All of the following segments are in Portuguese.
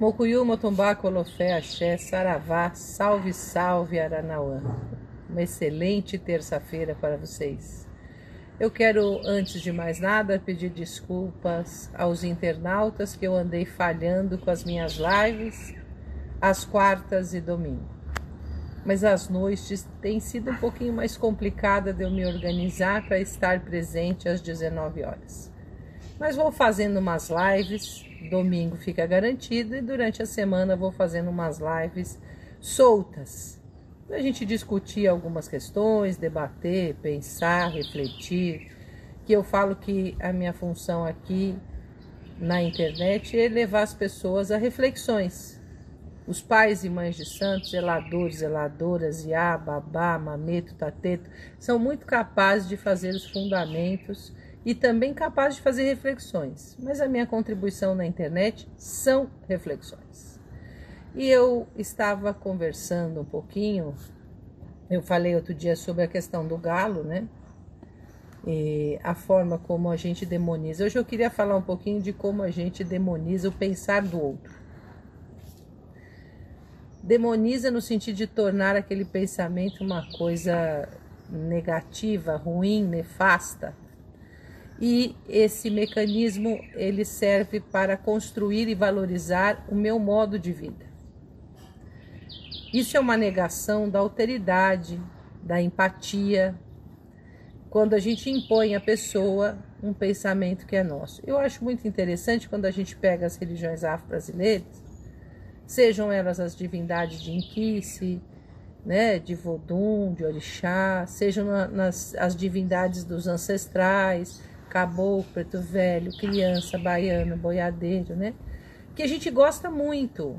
Mokuyu, Motumbá, Colofé, Axé, Saravá, salve, salve Aranauã. Uma excelente terça-feira para vocês. Eu quero, antes de mais nada, pedir desculpas aos internautas que eu andei falhando com as minhas lives às quartas e domingo. Mas as noites têm sido um pouquinho mais complicada de eu me organizar para estar presente às 19 horas. Mas vou fazendo umas lives domingo fica garantido e durante a semana vou fazendo umas lives soltas. A gente discutir algumas questões, debater, pensar, refletir. Que eu falo que a minha função aqui na internet é levar as pessoas a reflexões. Os pais e mães de santos, zeladores, zeladoras, iá, babá, mameto, tateto, são muito capazes de fazer os fundamentos e também capaz de fazer reflexões. Mas a minha contribuição na internet são reflexões. E eu estava conversando um pouquinho, eu falei outro dia sobre a questão do galo, né? E a forma como a gente demoniza. Hoje eu queria falar um pouquinho de como a gente demoniza o pensar do outro. Demoniza no sentido de tornar aquele pensamento uma coisa negativa, ruim, nefasta e esse mecanismo ele serve para construir e valorizar o meu modo de vida. Isso é uma negação da alteridade, da empatia, quando a gente impõe à pessoa um pensamento que é nosso. Eu acho muito interessante quando a gente pega as religiões afro-brasileiras, sejam elas as divindades de Inquice, né, de Vodum, de Orixá, sejam nas, as divindades dos ancestrais, caboclo, preto velho, criança, baiano, boiadeiro, né? Que a gente gosta muito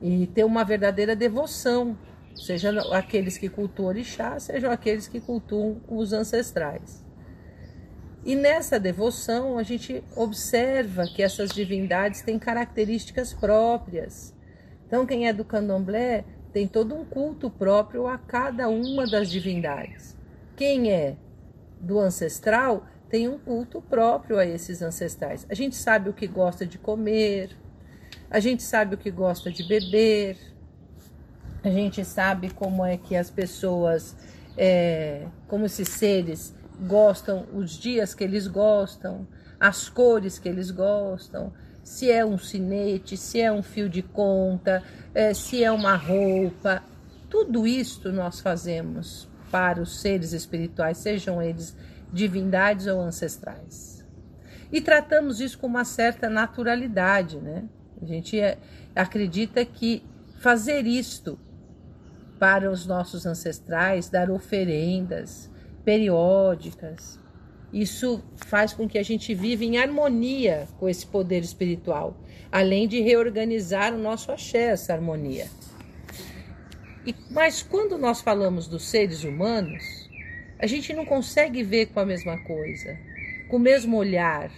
e tem uma verdadeira devoção, seja aqueles que cultuam orixá, sejam aqueles que cultuam os ancestrais. E nessa devoção a gente observa que essas divindades têm características próprias. Então, quem é do candomblé tem todo um culto próprio a cada uma das divindades. Quem é do ancestral tem um culto próprio a esses ancestrais. A gente sabe o que gosta de comer, a gente sabe o que gosta de beber, a gente sabe como é que as pessoas, é, como esses seres gostam, os dias que eles gostam, as cores que eles gostam, se é um sinete, se é um fio de conta, é, se é uma roupa. Tudo isto nós fazemos para os seres espirituais, sejam eles divindades ou ancestrais. E tratamos isso com uma certa naturalidade, né? A gente é, acredita que fazer isto para os nossos ancestrais, dar oferendas periódicas, isso faz com que a gente viva em harmonia com esse poder espiritual, além de reorganizar o nosso axé, essa harmonia. E, mas quando nós falamos dos seres humanos, a gente não consegue ver com a mesma coisa, com o mesmo olhar.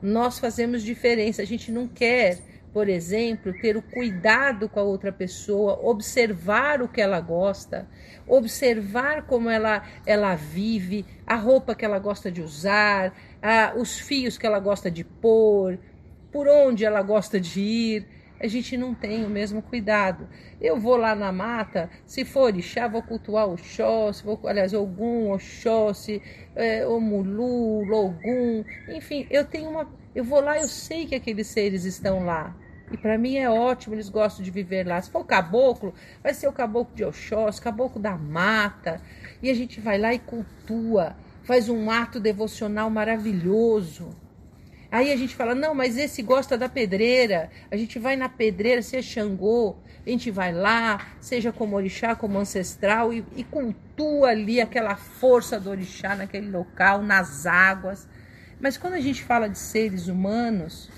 Nós fazemos diferença. A gente não quer, por exemplo, ter o cuidado com a outra pessoa, observar o que ela gosta, observar como ela, ela vive, a roupa que ela gosta de usar, a, os fios que ela gosta de pôr, por onde ela gosta de ir a gente não tem o mesmo cuidado. Eu vou lá na mata, se for orixá, vou cultuar Oxóssi, vou, aliás, Ogum, Oxóssi, é, Omulu, Logum, enfim, eu tenho uma. Eu vou lá, eu sei que aqueles seres estão lá. E para mim é ótimo, eles gostam de viver lá. Se for o caboclo, vai ser o caboclo de Oxóssi, caboclo da mata. E a gente vai lá e cultua, faz um ato devocional maravilhoso. Aí a gente fala, não, mas esse gosta da pedreira. A gente vai na pedreira, se é Xangô, a gente vai lá, seja como orixá, como ancestral, e, e cultua ali aquela força do orixá naquele local, nas águas. Mas quando a gente fala de seres humanos,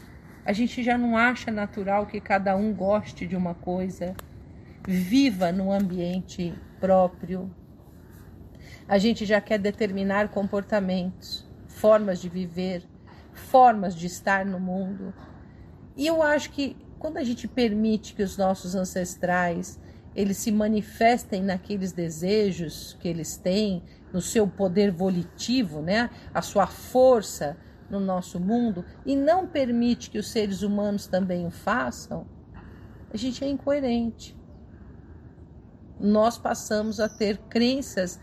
a gente já não acha natural que cada um goste de uma coisa, viva no ambiente próprio. A gente já quer determinar comportamentos, formas de viver, formas de estar no mundo. E eu acho que quando a gente permite que os nossos ancestrais eles se manifestem naqueles desejos que eles têm, no seu poder volitivo, né? a sua força no nosso mundo, e não permite que os seres humanos também o façam, A gente é incoerente. Nós passamos a ter crenças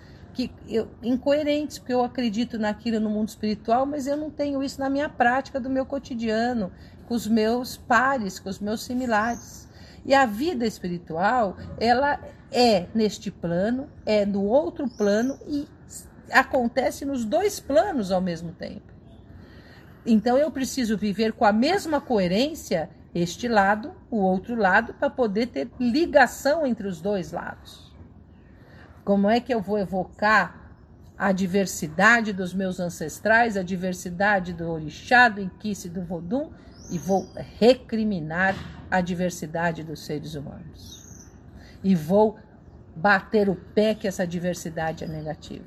que eu, incoerentes, porque eu acredito naquilo no mundo espiritual, mas eu não tenho isso na minha prática do meu cotidiano, com os meus pares, com os meus similares. E a vida espiritual, ela é neste plano, é no outro plano e acontece nos dois planos ao mesmo tempo. Então eu preciso viver com a mesma coerência este lado, o outro lado, para poder ter ligação entre os dois lados. Como é que eu vou evocar a diversidade dos meus ancestrais, a diversidade do orixá, do inquice do vodum e vou recriminar a diversidade dos seres humanos. E vou bater o pé que essa diversidade é negativa.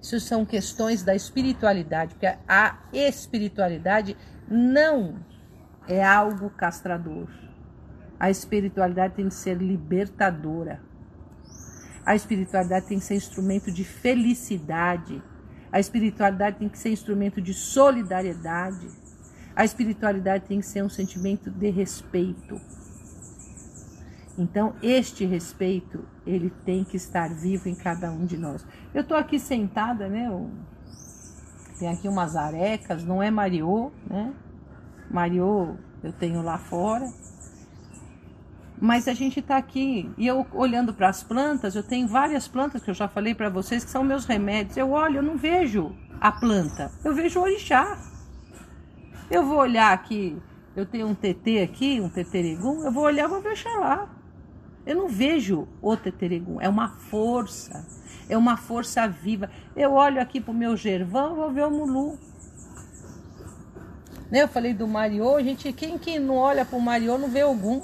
Isso são questões da espiritualidade, porque a espiritualidade não é algo castrador. A espiritualidade tem que ser libertadora. A espiritualidade tem que ser instrumento de felicidade. A espiritualidade tem que ser instrumento de solidariedade. A espiritualidade tem que ser um sentimento de respeito. Então, este respeito, ele tem que estar vivo em cada um de nós. Eu estou aqui sentada, né? Tem aqui umas arecas, não é Mariô, né? Mariô eu tenho lá fora. Mas a gente está aqui e eu olhando para as plantas, eu tenho várias plantas que eu já falei para vocês que são meus remédios. Eu olho, eu não vejo a planta, eu vejo o orixá. Eu vou olhar aqui, eu tenho um TT aqui, um teteregum, eu vou olhar, vou ver lá. Eu não vejo o teteregum, é uma força, é uma força viva. Eu olho aqui para o meu gervão, vou ver o mulu. Né? Eu falei do Mariô, gente, quem que não olha para o Mariô não vê algum.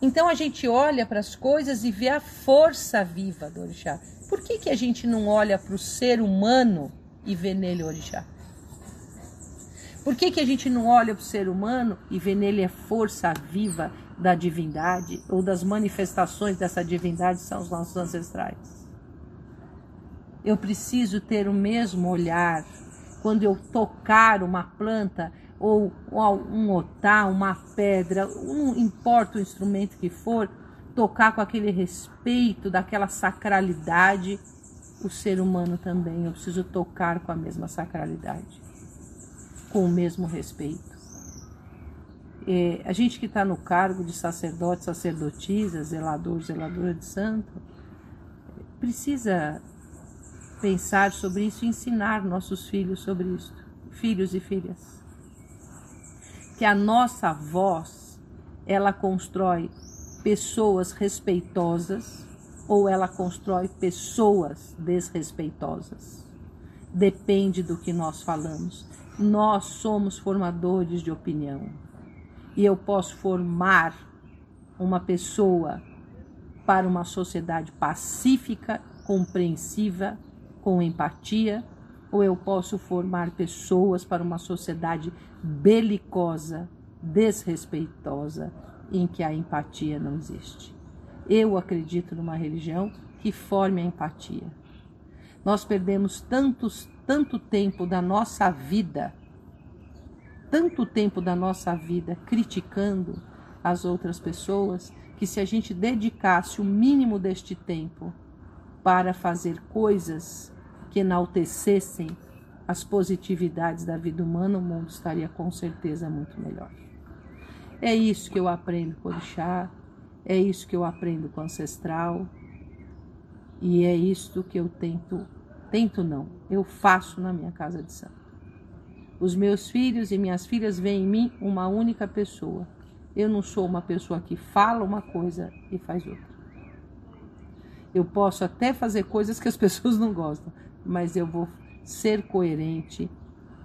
Então a gente olha para as coisas e vê a força viva do orixá. Por que, que a gente não olha para o ser humano e vê nele o orixá? Por que, que a gente não olha para o ser humano e vê nele a força viva da divindade ou das manifestações dessa divindade são os nossos ancestrais? Eu preciso ter o mesmo olhar quando eu tocar uma planta ou um otá, uma pedra, não importa o instrumento que for, tocar com aquele respeito, daquela sacralidade, o ser humano também, eu preciso tocar com a mesma sacralidade, com o mesmo respeito. É, a gente que está no cargo de sacerdote, sacerdotisa, zelador, zeladora de santo, precisa pensar sobre isso e ensinar nossos filhos sobre isso, filhos e filhas que a nossa voz ela constrói pessoas respeitosas ou ela constrói pessoas desrespeitosas. Depende do que nós falamos. Nós somos formadores de opinião. E eu posso formar uma pessoa para uma sociedade pacífica, compreensiva, com empatia, ou eu posso formar pessoas para uma sociedade belicosa, desrespeitosa, em que a empatia não existe. Eu acredito numa religião que forme a empatia. Nós perdemos tantos, tanto tempo da nossa vida, tanto tempo da nossa vida criticando as outras pessoas, que se a gente dedicasse o mínimo deste tempo para fazer coisas que enaltecessem as positividades da vida humana, o mundo estaria com certeza muito melhor. É isso que eu aprendo com o Orixá, é isso que eu aprendo com o Ancestral, e é isto que eu tento, tento não, eu faço na minha casa de santo. Os meus filhos e minhas filhas veem em mim uma única pessoa. Eu não sou uma pessoa que fala uma coisa e faz outra. Eu posso até fazer coisas que as pessoas não gostam, mas eu vou ser coerente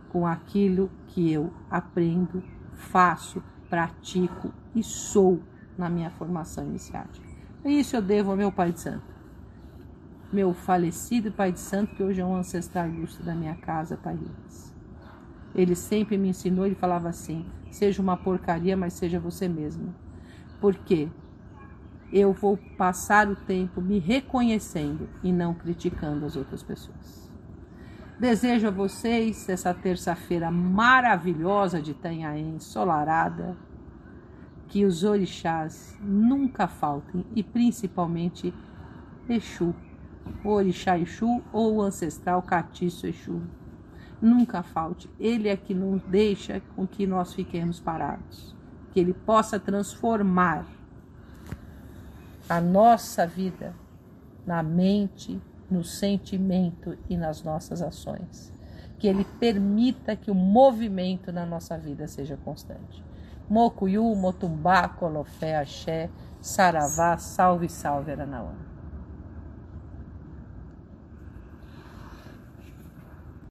com aquilo que eu aprendo, faço, pratico e sou na minha formação iniciática. Isso eu devo ao meu Pai de Santo. Meu falecido Pai de Santo, que hoje é um ancestral ilustre da minha casa, Ribas. Ele sempre me ensinou, ele falava assim: seja uma porcaria, mas seja você mesmo. Por quê? Eu vou passar o tempo me reconhecendo e não criticando as outras pessoas. Desejo a vocês essa terça-feira maravilhosa de Itanhaém, ensolarada, que os orixás nunca faltem e principalmente Exu, orixá Exu ou o ancestral catiço Exu. Nunca falte. Ele é que não deixa com que nós fiquemos parados. Que ele possa transformar a nossa vida na mente, no sentimento e nas nossas ações. Que ele permita que o movimento na nossa vida seja constante. Mocuyu, Motumbá, Colofé, Axé, Saravá, salve, salve, Aranauã.